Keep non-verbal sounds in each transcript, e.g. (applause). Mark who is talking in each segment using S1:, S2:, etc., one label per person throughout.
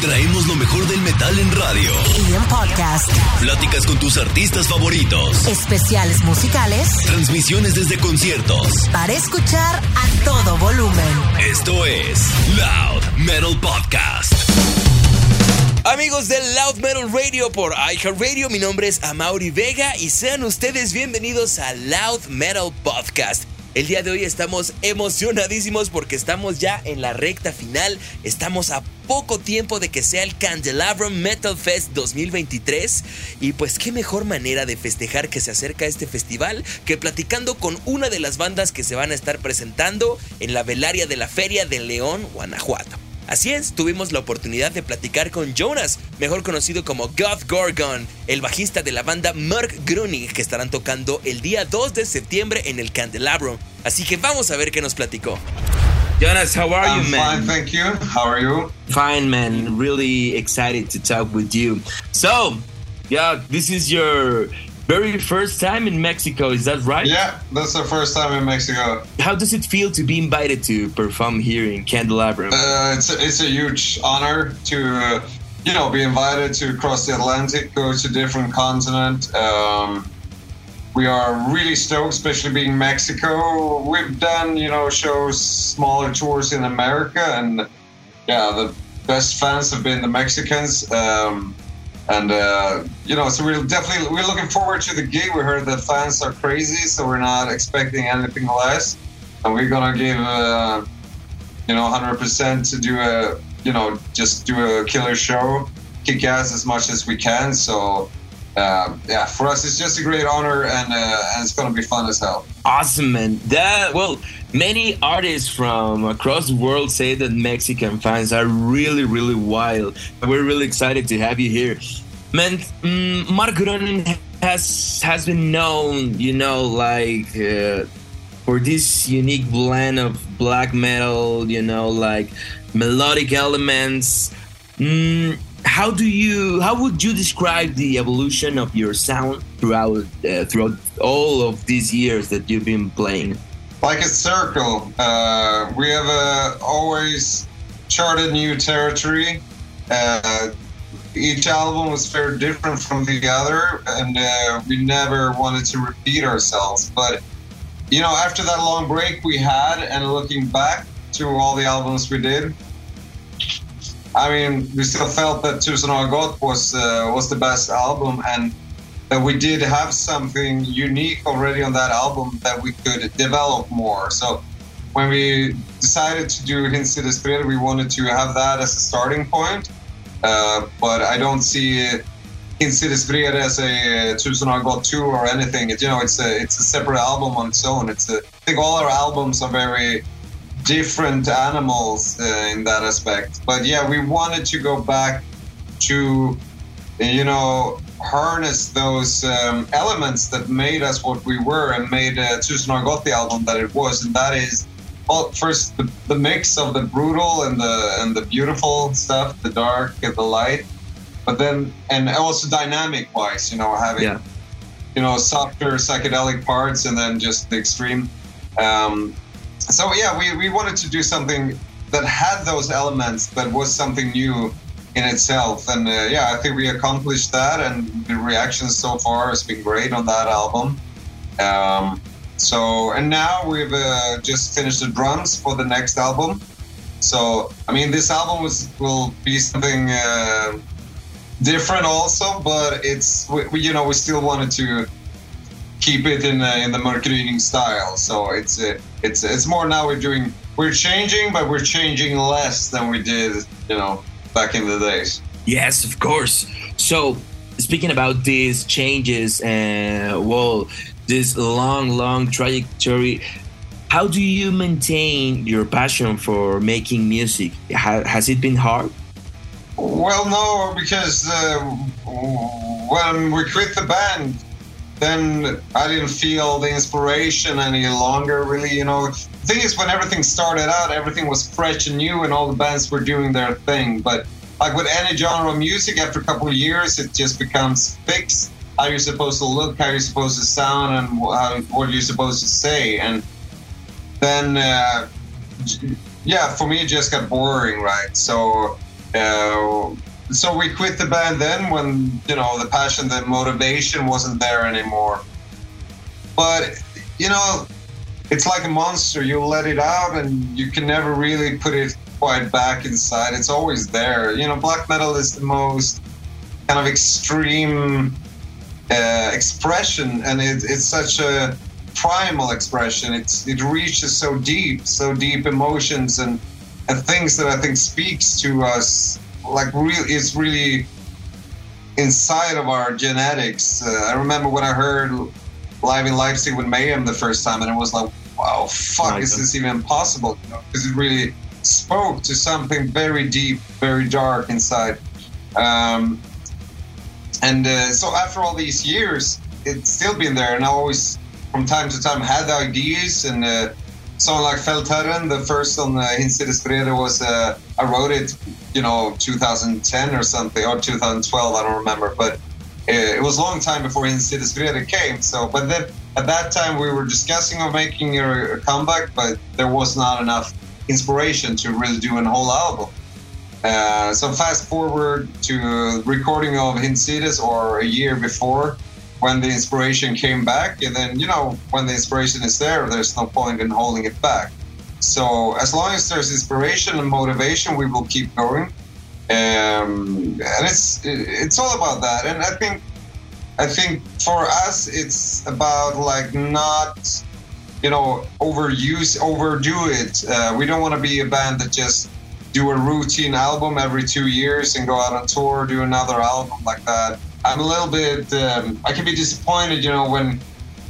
S1: traemos lo mejor del metal en radio
S2: y en podcast.
S1: Pláticas con tus artistas favoritos.
S2: Especiales musicales.
S1: Transmisiones desde conciertos.
S2: Para escuchar a todo volumen.
S1: Esto es Loud Metal Podcast.
S3: Amigos del Loud Metal Radio por iHeartRadio, mi nombre es Amaury Vega y sean ustedes bienvenidos a Loud Metal Podcast. El día de hoy estamos emocionadísimos porque estamos ya en la recta final. Estamos a poco tiempo de que sea el Candelabrum Metal Fest 2023. Y pues qué mejor manera de festejar que se acerca este festival que platicando con una de las bandas que se van a estar presentando en la velaria de la Feria de León, Guanajuato. Así es, tuvimos la oportunidad de platicar con Jonas, mejor conocido como God Gorgon, el bajista de la banda Mark Gruning, que estarán tocando el día 2 de septiembre en el Candelabro. Así que vamos a ver qué nos platicó.
S4: Jonas, how are
S5: I'm
S4: you, man?
S5: fine, thank you. How are you?
S4: Fine, man. Really excited to talk with you. So, yeah, this is your very first time in Mexico, is that right?
S5: Yeah, that's the first time in Mexico.
S4: How does it feel to be invited to perform here in Candelabrum?
S5: Uh, it's a, it's a huge honor to uh, you know be invited to cross the Atlantic, go to different continent. Um, we are really stoked, especially being Mexico. We've done you know shows, smaller tours in America, and yeah, the best fans have been the Mexicans. Um, and uh, you know, so we're definitely we're looking forward to the gig. We heard that fans are crazy, so we're not expecting anything less, and we're gonna give uh, you know 100% to do a you know just do a killer show, kick ass as much as we can. So. Uh, yeah, for us, it's just a great honor, and, uh, and it's gonna be fun as hell.
S4: Awesome, man. That well, many artists from across the world say that Mexican fans are really, really wild. We're really excited to have you here, man. Mm, Mörk Gryning has has been known, you know, like uh, for this unique blend of black metal, you know, like melodic elements. Mm, how do you how would you describe the evolution of your sound throughout uh, throughout all of these years that you've been playing?
S5: Like a circle. Uh, we have uh, always charted new territory. Uh, each album was very different from the other and uh, we never wanted to repeat ourselves but you know after that long break we had and looking back to all the albums we did I mean, we still felt that Tusen Gått was uh, was the best album, and that we did have something unique already on that album that we could develop more. So when we decided to do Hinsides we wanted to have that as a starting point. Uh, but I don't see Hinsides as a År Gått 2 or anything. It, you know, it's a it's a separate album on its own. It's a, I think all our albums are very different animals uh, in that aspect. But yeah, we wanted to go back to, you know, harness those um, elements that made us what we were and made uh, Gått the album that it was, and that is. Well, first the, the mix of the brutal and the and the beautiful stuff, the dark and the light, but then and also dynamic wise, you know, having
S4: yeah.
S5: you know softer psychedelic parts and then just the extreme. Um, so yeah, we, we wanted to do something that had those elements, but was something new in itself. And uh, yeah, I think we accomplished that, and the reaction so far has been great on that album. Um, so and now we've uh, just finished the drums for the next album. So I mean, this album was, will be something uh, different also, but it's we, you know we still wanted to keep it in in the Mörk Gryning style. So it's uh, it's it's more now we're doing we're changing, but we're changing less than we did, you know, back in the days.
S4: Yes, of course. So speaking about these changes and well, this long, long trajectory. How do you maintain your passion for making music? has it been hard?
S5: Well, no, because uh, when we quit the band, then I didn't feel the inspiration any longer, really. You know, the thing is, when everything started out, everything was fresh and new, and all the bands were doing their thing. But like with any genre of music, after a couple of years, it just becomes fixed. How you're supposed to look, how you're supposed to sound, and how, what you're supposed to say. And then, uh, yeah, for me, it just got boring, right? So Uh, so we quit the band then when you know the passion, the motivation wasn't there anymore. But you know, it's like a monster. You let it out, and you can never really put it quite back inside. It's always there. You know, black metal is the most kind of extreme uh, expression, and it, it's such a primal expression. It's it reaches so deep, so deep emotions and and things that I think speaks to us. Like really, it's really inside of our genetics. Uh, I remember when I heard live in Leipzig with Mayhem the first time, and it was like, wow, fuck,
S4: My
S5: is this even possible? Because it really spoke to something very deep, very dark inside. Um, and uh, so after all these years, it's still been there, and I always, from time to time, had ideas. And uh, song like Feldherren, the first on uh, Hinsides was, uh, I wrote it, you know, 2010 or something, or 2012, I don't remember, but uh, it was a long time before Hinsides came. So, but then at that time we were discussing of making a, a comeback, but there was not enough inspiration to really do a whole album. Uh, so fast forward to recording of Hinsides or a year before when the inspiration came back and then you know when the inspiration is there there's no point in holding it back. So as long as there's inspiration and motivation we will keep going. Um, and it's it's all about that. And i think i think for us it's about like not you know overuse overdo it. Uh, we don't want to be a band that just do a routine album every two years and go out on tour do another album like that i'm a little bit um, i can be disappointed you know when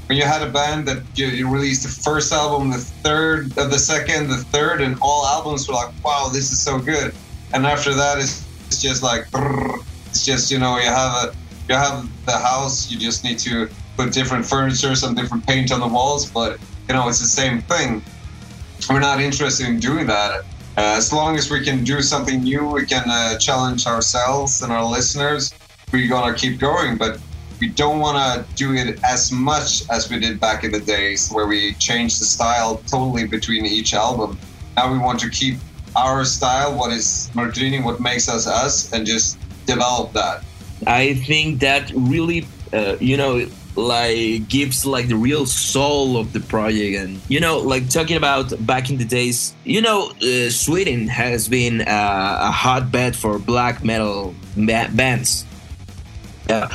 S5: when you had a band that you, you released the first album the third uh, the second the third and all albums were like wow this is so good. And after that it's, it's just like it's just you know you have a you have the house you just need to put different furniture some different paint on the walls but you know it's the same thing. We're not interested in doing that. Uh, as long as we can do something new we can uh, challenge ourselves and our listeners we're gonna keep going but we don't want to do it as much as we did back in the days where we changed the style totally between each album. Now we want to keep our style what is Martini what makes us us and just develop that.
S4: I think that really, uh, you know, like gives like the real soul of the project, and you know, like talking about back in the days, you know, uh, Sweden has been uh, a hotbed for black metal ba- bands. Uh,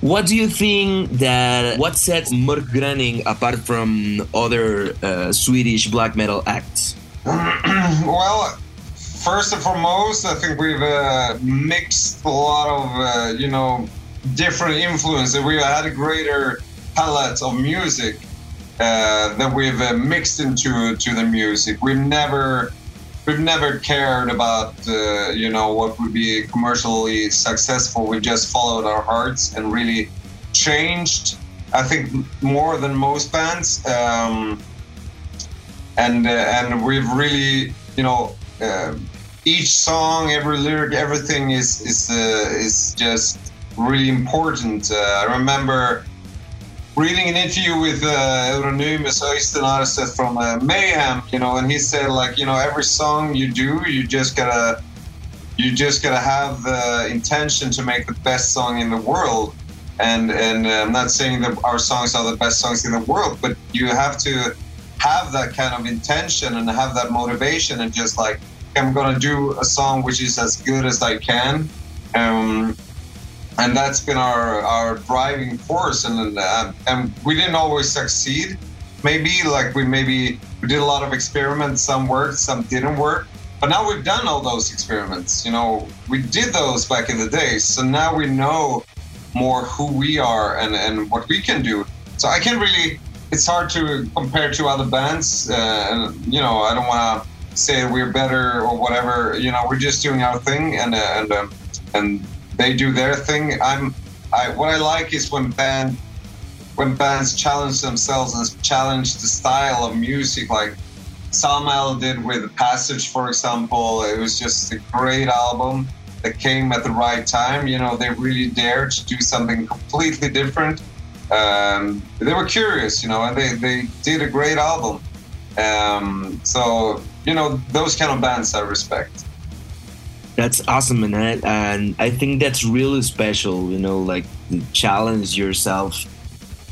S4: what do you think that what sets Mörk Gryning apart from other uh, Swedish black metal acts? (clears throat)
S5: well, first and foremost, I think we've uh, mixed a lot of, uh, you know, different influences. We've had a greater palette of music uh, that we've uh, mixed into to the music. We've never, we've never cared about, uh, you know, what would be commercially successful. We just followed our hearts and really changed. I think more than most bands. Um, and uh, and we've really you know uh, each song every lyric everything is is uh, is just really important uh, i remember reading an interview with uh, Euronymous Aarseth from uh, Mayhem, you know, and he said like, you know, every song you do, you just gotta, you just gotta have the intention to make the best song in the world. And and uh, I'm not saying that our songs are the best songs in the world, but you have to have that kind of intention and have that motivation and just like I'm gonna do a song which is as good as I can. Um, and that's been our our driving force. And uh, and we didn't always succeed. Maybe like we maybe we did a lot of experiments. Some worked some didn't work. But now we've done all those experiments. You know we did those back in the days so now we know more who we are and and what we can do. So i can't really it's hard to compare to other bands. Uh, and you know i don't want to say we're better or whatever. You know we're just doing our thing and uh, and um, and they do their thing. I'm I what I like is when band when bands challenge themselves and challenge the style of music like Samael did with Passage for example. It was just a great album that came at the right time. You know, they really dared to do something completely different. Um, they were curious, you know, and they, they did a great album. Um, so, you know, those kind of bands I respect.
S4: That's awesome, and I, and I think that's really special. You know, like challenge yourself.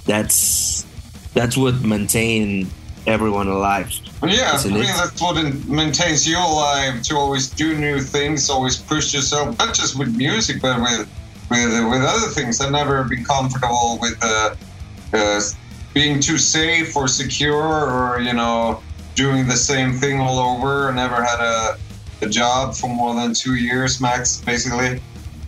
S4: That's that's what maintain everyone alive.
S5: Yeah, I mean that's what maintains you alive to always do new things, always push yourself, not just with music, but with with with other things. I've never been comfortable with uh, uh, being too safe or secure, or you know, doing the same thing all over. I never had a, a job for more than two years max, basically.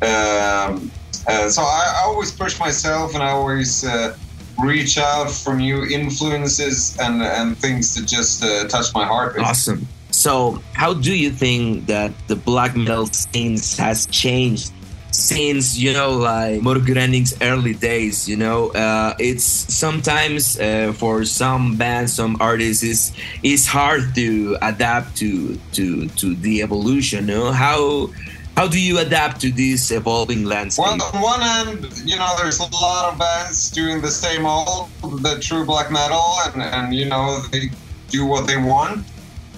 S5: Um, uh, so I, I always push myself, and I always. Uh, reach out for new influences and and things that just uh, touch my heart. basically.
S4: Awesome. So, how do you think that the black metal scene has changed since you know, like Mörk Gryning's early days? You know, uh, it's sometimes uh, for some bands, some artists, is it's hard to adapt to to to the evolution. You know how. How do you adapt to this evolving landscape?
S5: Well, on one hand, you know, there's a lot of bands doing the same old, the true black metal, and, and you know, they do what they want.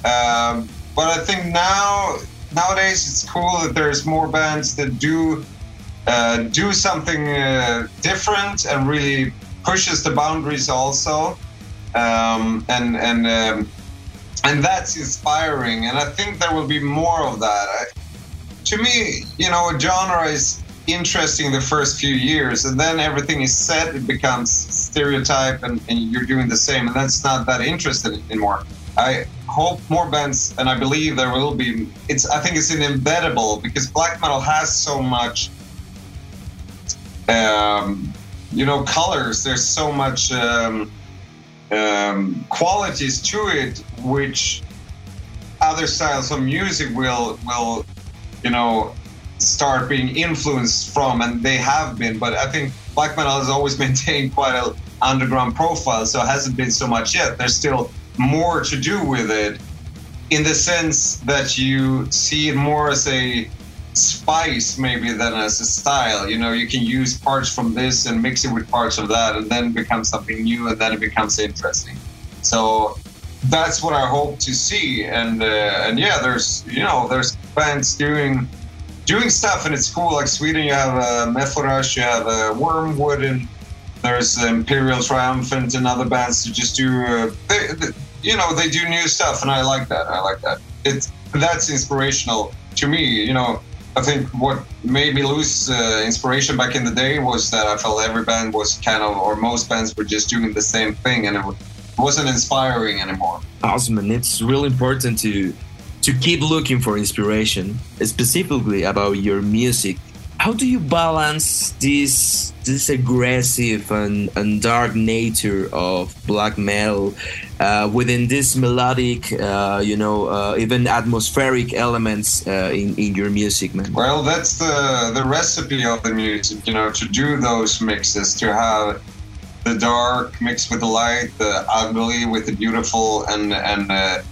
S5: Um, but I think now, nowadays, it's cool that there's more bands that do uh, do something uh, different and really pushes the boundaries also, um, and and um, and that's inspiring. And I think there will be more of that. I, to me, you know, a genre is interesting the first few years, and then everything is set, it becomes stereotype, and, and you're doing the same, and that's not that interesting anymore. I hope more bands, and I believe there will be. It's I think it's inevitable because black metal has so much, um, you know, colors. There's so much um, um, qualities to it, which other styles of music will will you know start being influenced from and they have been but i think black metal has always (laughs) maintained quite an underground profile so it hasn't been so much yet there's still more to do with it in the sense that you see it more as a spice maybe than as a style you know you can use parts from this and mix it with parts of that and then become something new and then it becomes interesting so that's what I hope to see. And uh, and yeah, there's you know there's bands doing doing stuff, and it's cool. Like Sweden, you have uh, Mephorash, you have uh, Wormwood, and there's Imperial Triumphant and other bands that just do uh, they, they, you know they do new stuff, and I like that. I like that. It's that's inspirational to me. You know. I think what made me lose uh, inspiration back in the day was that I felt every band was kind of, or most bands were just doing the same thing, and it wasn't inspiring anymore.
S4: awesome and it's really important to to keep looking for inspiration specifically about your music how do you balance this this aggressive and, and dark nature of black metal uh, within this melodic uh, you know uh, even atmospheric elements uh, in, in your music man?
S5: Well, that's the the recipe of the music, you know, to do those mixes, to have the dark mixed with the light, the ugly with the beautiful, and and uh,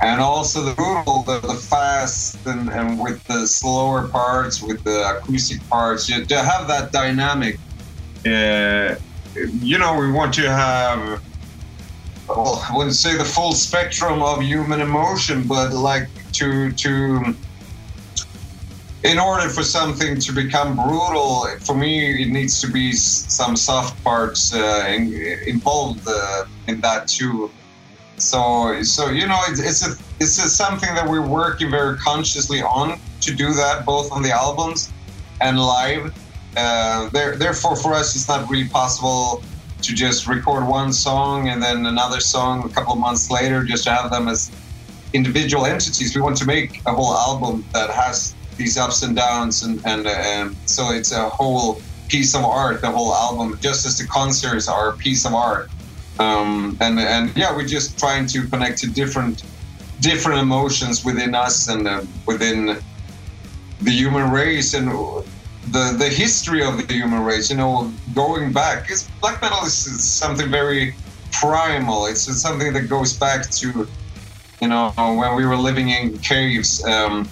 S5: and also the brutal, the, the fast, and, and with the slower parts, with the acoustic parts, you, to have that dynamic. Uh, you know, we want to have. Well, I wouldn't say the full spectrum of human emotion, but like to to in order for something to become brutal, for me, it needs to be some soft parts uh, in, involved uh, in that too. So, so you know, it's it's a, it's a, something that we're working very consciously on to do that, both on the albums and live. Uh, there, therefore, for us, it's not really possible to just record one song and then another song a couple of months later, just to have them as individual entities. We want to make a whole album that has these ups and downs, and and, and so it's a whole piece of art. The whole album, just as the concerts are a piece of art. Um, and and yeah, we're just trying to connect to different different emotions within us and uh, within the human race and the the history of the human race. You know, going back, 'cause black metal is, is something very primal. It's something that goes back to you know when we were living in caves. Um,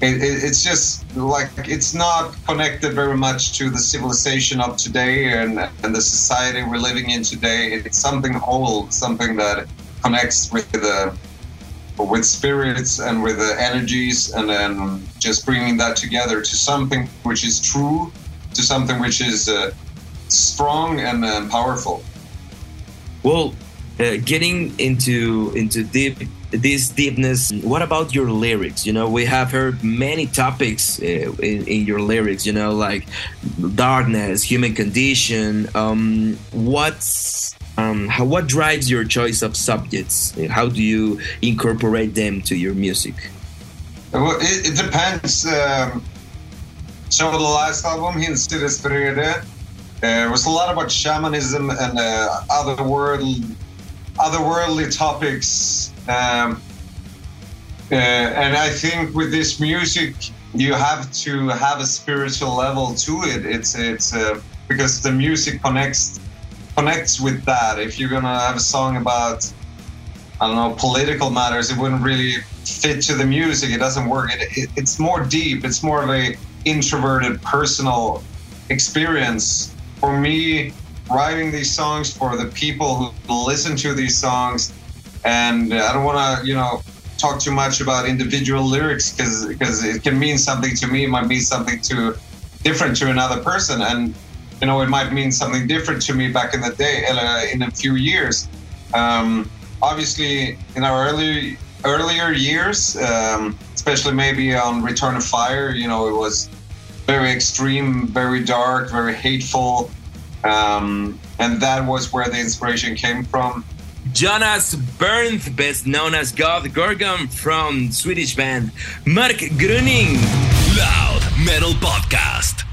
S5: it, it, it's just like it's not connected very much to the civilization of today and, and the society we're living in today. It's something old, something that connects with the with spirits and with the energies, and then just bringing that together to something which is true, to something which is uh, strong and uh, powerful.
S4: Well, uh, getting into into deep this deepness. What about your lyrics? You know we have heard many topics uh, in, in, your lyrics you know like darkness human condition. Um, what's um, how, what drives your choice of subjects? How do you incorporate them to your music?
S5: Well, it, it depends um, so the last album Hinsides Vrede uh, was a lot about shamanism and uh, other world otherworldly topics. Um, uh, and I think with this music, you have to have a spiritual level to it. It's it's uh, because the music connects connects with that. If you're gonna have a song about I don't know political matters, it wouldn't really fit to the music. It doesn't work. It, it, it's more deep. It's more of a introverted personal experience. For me, writing these songs for the people who listen to these songs. And I don't want to, you know, talk too much about individual lyrics because because it can mean something to me. It might mean something to different to another person, and you know, it might mean something different to me back in the day, uh, in a few years. Um, obviously, in our early earlier years, um, especially maybe on Return of Fire, you know, it was very extreme, very dark, very hateful. Um, and that was where the inspiration came from.
S4: Jonas Berndt, best known as Goth Gorgon from Swedish band Mörk Gryning.
S1: Loud Metal Podcast.